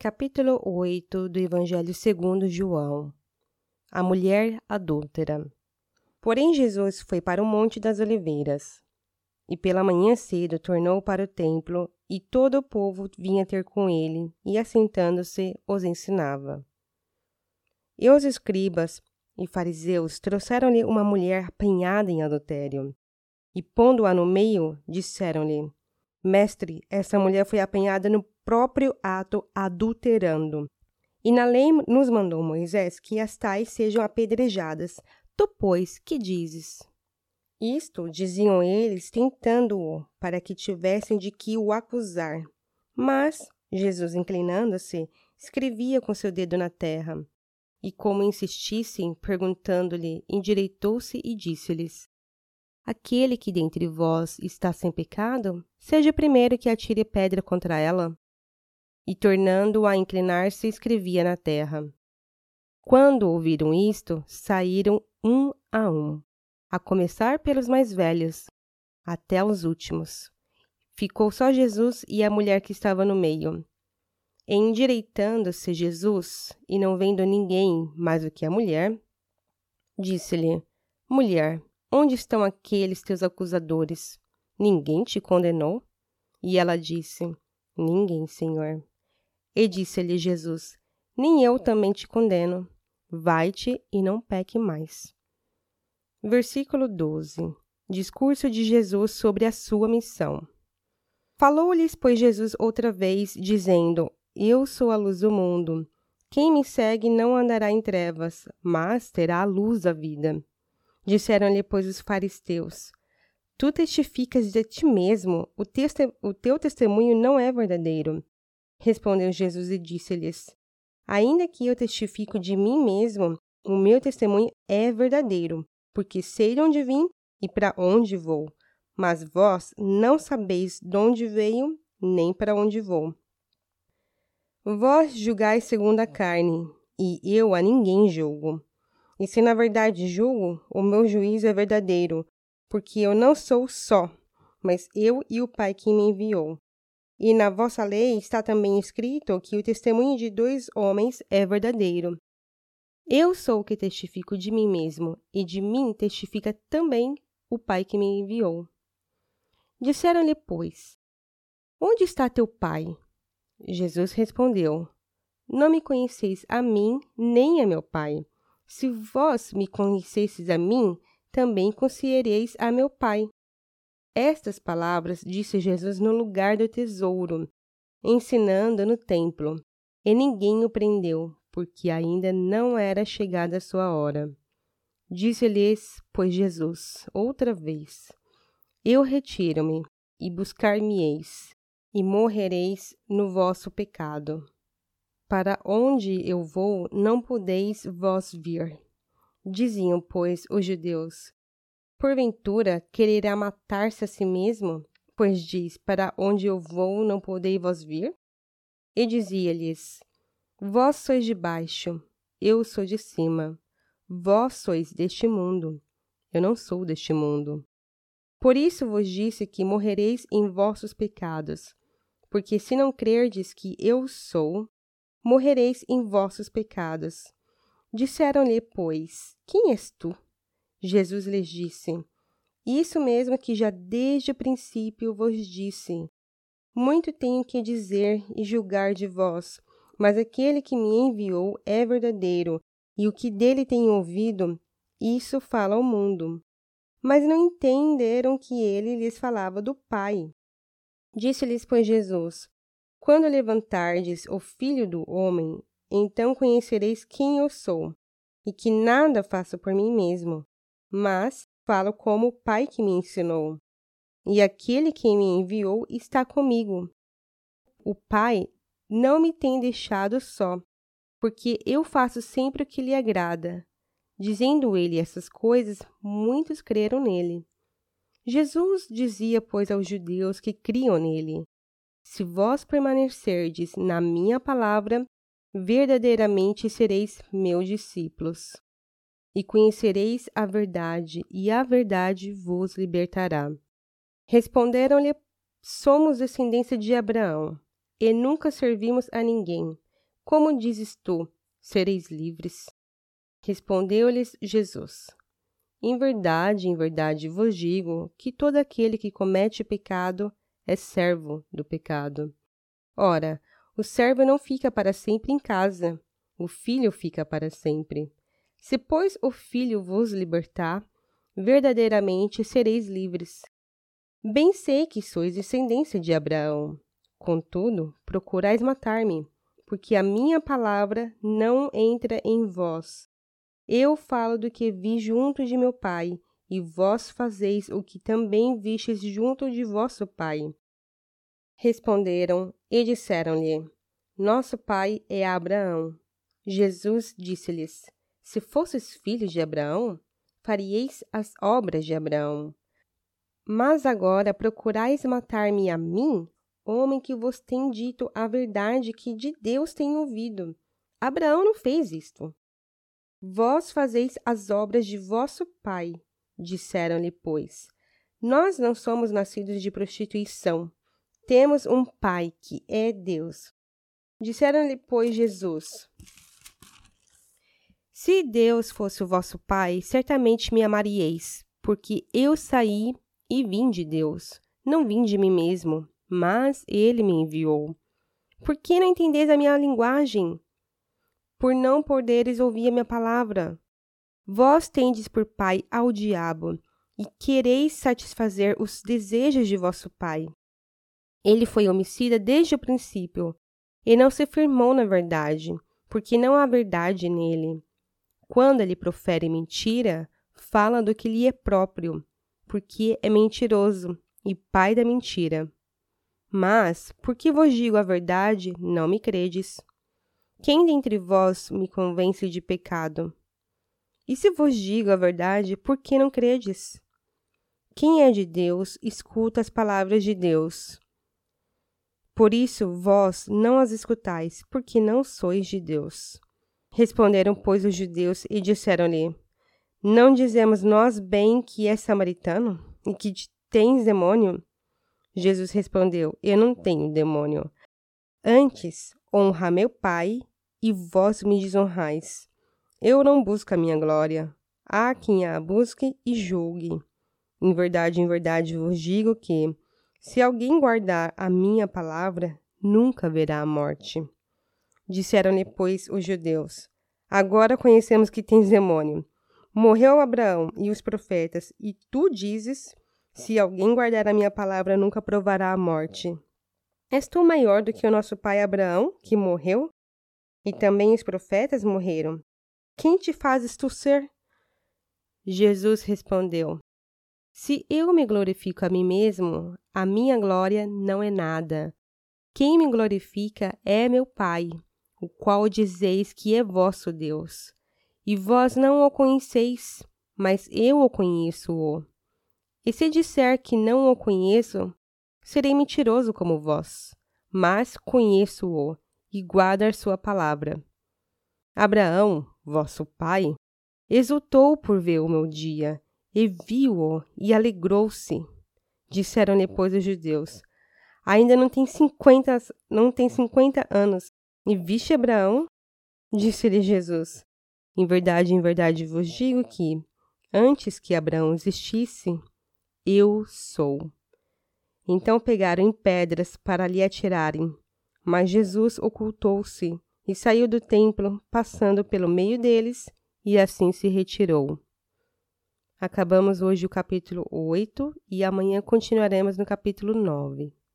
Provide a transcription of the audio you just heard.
Capítulo 8 do Evangelho segundo João A mulher adúltera Porém Jesus foi para o Monte das Oliveiras. E pela manhã cedo tornou para o templo, e todo o povo vinha ter com ele, e assentando-se os ensinava. E os escribas e fariseus trouxeram-lhe uma mulher apanhada em adultério. E pondo-a no meio, disseram-lhe: Mestre, essa mulher foi apanhada no próprio ato adulterando. E na lei nos mandou Moisés que as tais sejam apedrejadas. Tu, pois, que dizes? Isto diziam eles, tentando-o, para que tivessem de que o acusar. Mas Jesus, inclinando-se, escrevia com seu dedo na terra. E como insistissem, perguntando-lhe, endireitou-se e disse-lhes: Aquele que dentre vós está sem pecado, seja o primeiro que atire pedra contra ela. E tornando a inclinar-se, escrevia na terra. Quando ouviram isto, saíram um a um, a começar pelos mais velhos, até os últimos. Ficou só Jesus e a mulher que estava no meio. Endireitando-se Jesus, e não vendo ninguém mais do que a mulher, disse-lhe: Mulher, Onde estão aqueles teus acusadores? Ninguém te condenou? E ela disse: Ninguém, Senhor. E disse-lhe Jesus: Nem eu também te condeno. Vai-te e não peque mais. Versículo 12. Discurso de Jesus sobre a sua missão. Falou-lhes, pois, Jesus outra vez, dizendo: Eu sou a luz do mundo. Quem me segue não andará em trevas, mas terá a luz da vida. Disseram-lhe, pois, os fariseus: Tu testificas de ti mesmo, o, o teu testemunho não é verdadeiro. Respondeu Jesus e disse-lhes: Ainda que eu testifico de mim mesmo, o meu testemunho é verdadeiro, porque sei de onde vim e para onde vou. Mas vós não sabeis de onde veio, nem para onde vou. Vós julgais segundo a carne, e eu a ninguém julgo. E se na verdade julgo, o meu juízo é verdadeiro, porque eu não sou só, mas eu e o Pai que me enviou. E na vossa lei está também escrito que o testemunho de dois homens é verdadeiro. Eu sou o que testifico de mim mesmo, e de mim testifica também o Pai que me enviou. Disseram-lhe, pois, Onde está teu Pai? Jesus respondeu, Não me conheceis a mim, nem a meu Pai. Se vós me conhecesseis a mim, também conhecereis a meu Pai. Estas palavras disse Jesus no lugar do tesouro, ensinando no templo, e ninguém o prendeu, porque ainda não era chegada a sua hora. Disse-lhes, pois Jesus, outra vez: Eu retiro-me, e buscar-me-eis, e morrereis no vosso pecado. Para onde eu vou, não podeis vós vir. Diziam, pois, os judeus: Porventura quererá matar-se a si mesmo? Pois diz: Para onde eu vou, não podeis vós vir? E dizia-lhes: Vós sois de baixo, eu sou de cima. Vós sois deste mundo, eu não sou deste mundo. Por isso vos disse que morrereis em vossos pecados, porque se não crerdes que eu sou, morrereis em vossos pecados. Disseram-lhe, pois, quem és tu? Jesus lhes disse, isso mesmo que já desde o princípio vos disse. Muito tenho que dizer e julgar de vós, mas aquele que me enviou é verdadeiro, e o que dele tenho ouvido, isso fala ao mundo. Mas não entenderam que ele lhes falava do Pai. Disse-lhes, pois, Jesus: quando levantardes o Filho do Homem, então conhecereis quem eu sou, e que nada faço por mim mesmo, mas falo como o Pai que me ensinou. E aquele que me enviou está comigo. O Pai não me tem deixado só, porque eu faço sempre o que lhe agrada. Dizendo ele essas coisas, muitos creram nele. Jesus dizia, pois, aos judeus que criam nele: se vós permanecerdes na minha palavra, verdadeiramente sereis meus discípulos. E conhecereis a verdade, e a verdade vos libertará. Responderam-lhe: Somos descendência de Abraão, e nunca servimos a ninguém. Como dizes tu, sereis livres? Respondeu-lhes Jesus: Em verdade, em verdade vos digo que todo aquele que comete pecado é servo do pecado. Ora, o servo não fica para sempre em casa, o filho fica para sempre. Se, pois, o filho vos libertar, verdadeiramente sereis livres. Bem sei que sois descendência de Abraão. Contudo, procurais matar-me, porque a minha palavra não entra em vós. Eu falo do que vi junto de meu pai, e vós fazeis o que também vistes junto de vosso pai. Responderam e disseram-lhe: Nosso pai é Abraão. Jesus disse-lhes: Se fosses filhos de Abraão, farieis as obras de Abraão. Mas agora procurais matar-me a mim, homem que vos tem dito a verdade que de Deus tenho ouvido. Abraão não fez isto. Vós fazeis as obras de vosso pai, disseram-lhe, pois. Nós não somos nascidos de prostituição. Temos um pai que é Deus. Disseram-lhe, pois, Jesus: Se Deus fosse o vosso pai, certamente me amaríeis, porque eu saí e vim de Deus, não vim de mim mesmo, mas ele me enviou. Por que não entendeis a minha linguagem? Por não poderes ouvir a minha palavra. Vós tendes por pai ao diabo, e quereis satisfazer os desejos de vosso pai. Ele foi homicida desde o princípio, e não se firmou na verdade, porque não há verdade nele. Quando ele profere mentira, fala do que lhe é próprio, porque é mentiroso e pai da mentira. Mas, porque vos digo a verdade, não me credes. Quem dentre vós me convence de pecado? E se vos digo a verdade, por que não credes? Quem é de Deus, escuta as palavras de Deus. Por isso vós não as escutais, porque não sois de Deus. Responderam, pois, os judeus e disseram-lhe: não dizemos nós bem que é samaritano e que tens demônio? Jesus respondeu: Eu não tenho demônio. Antes, honra meu Pai e vós me desonrais. Eu não busco a minha glória. Há quem a busque e julgue. Em verdade, em verdade vos digo que, se alguém guardar a minha palavra, nunca verá a morte. Disseram-lhe, pois, os judeus: Agora conhecemos que tens demônio. Morreu Abraão e os profetas, e tu dizes: Se alguém guardar a minha palavra, nunca provará a morte. És tu maior do que o nosso pai Abraão, que morreu? E também os profetas morreram. Quem te fazes tu ser? Jesus respondeu: Se eu me glorifico a mim mesmo, a minha glória não é nada. Quem me glorifica é meu Pai, o qual dizeis que é vosso Deus e vós não o conheceis, mas eu o conheço-o. E se disser que não o conheço, serei mentiroso como vós, mas conheço-o e guardo a sua palavra. Abraão, vosso pai, exultou por ver o meu dia, e viu-o e alegrou-se. Disseram depois os judeus: Ainda não tem cinquenta, não tem cinquenta anos, e viste Abraão? Disse-lhe Jesus: em verdade, em verdade vos digo que, antes que Abraão existisse, eu sou. Então pegaram em pedras para lhe atirarem, mas Jesus ocultou-se e saiu do templo, passando pelo meio deles, e assim se retirou. Acabamos hoje o capítulo 8 e amanhã continuaremos no capítulo 9.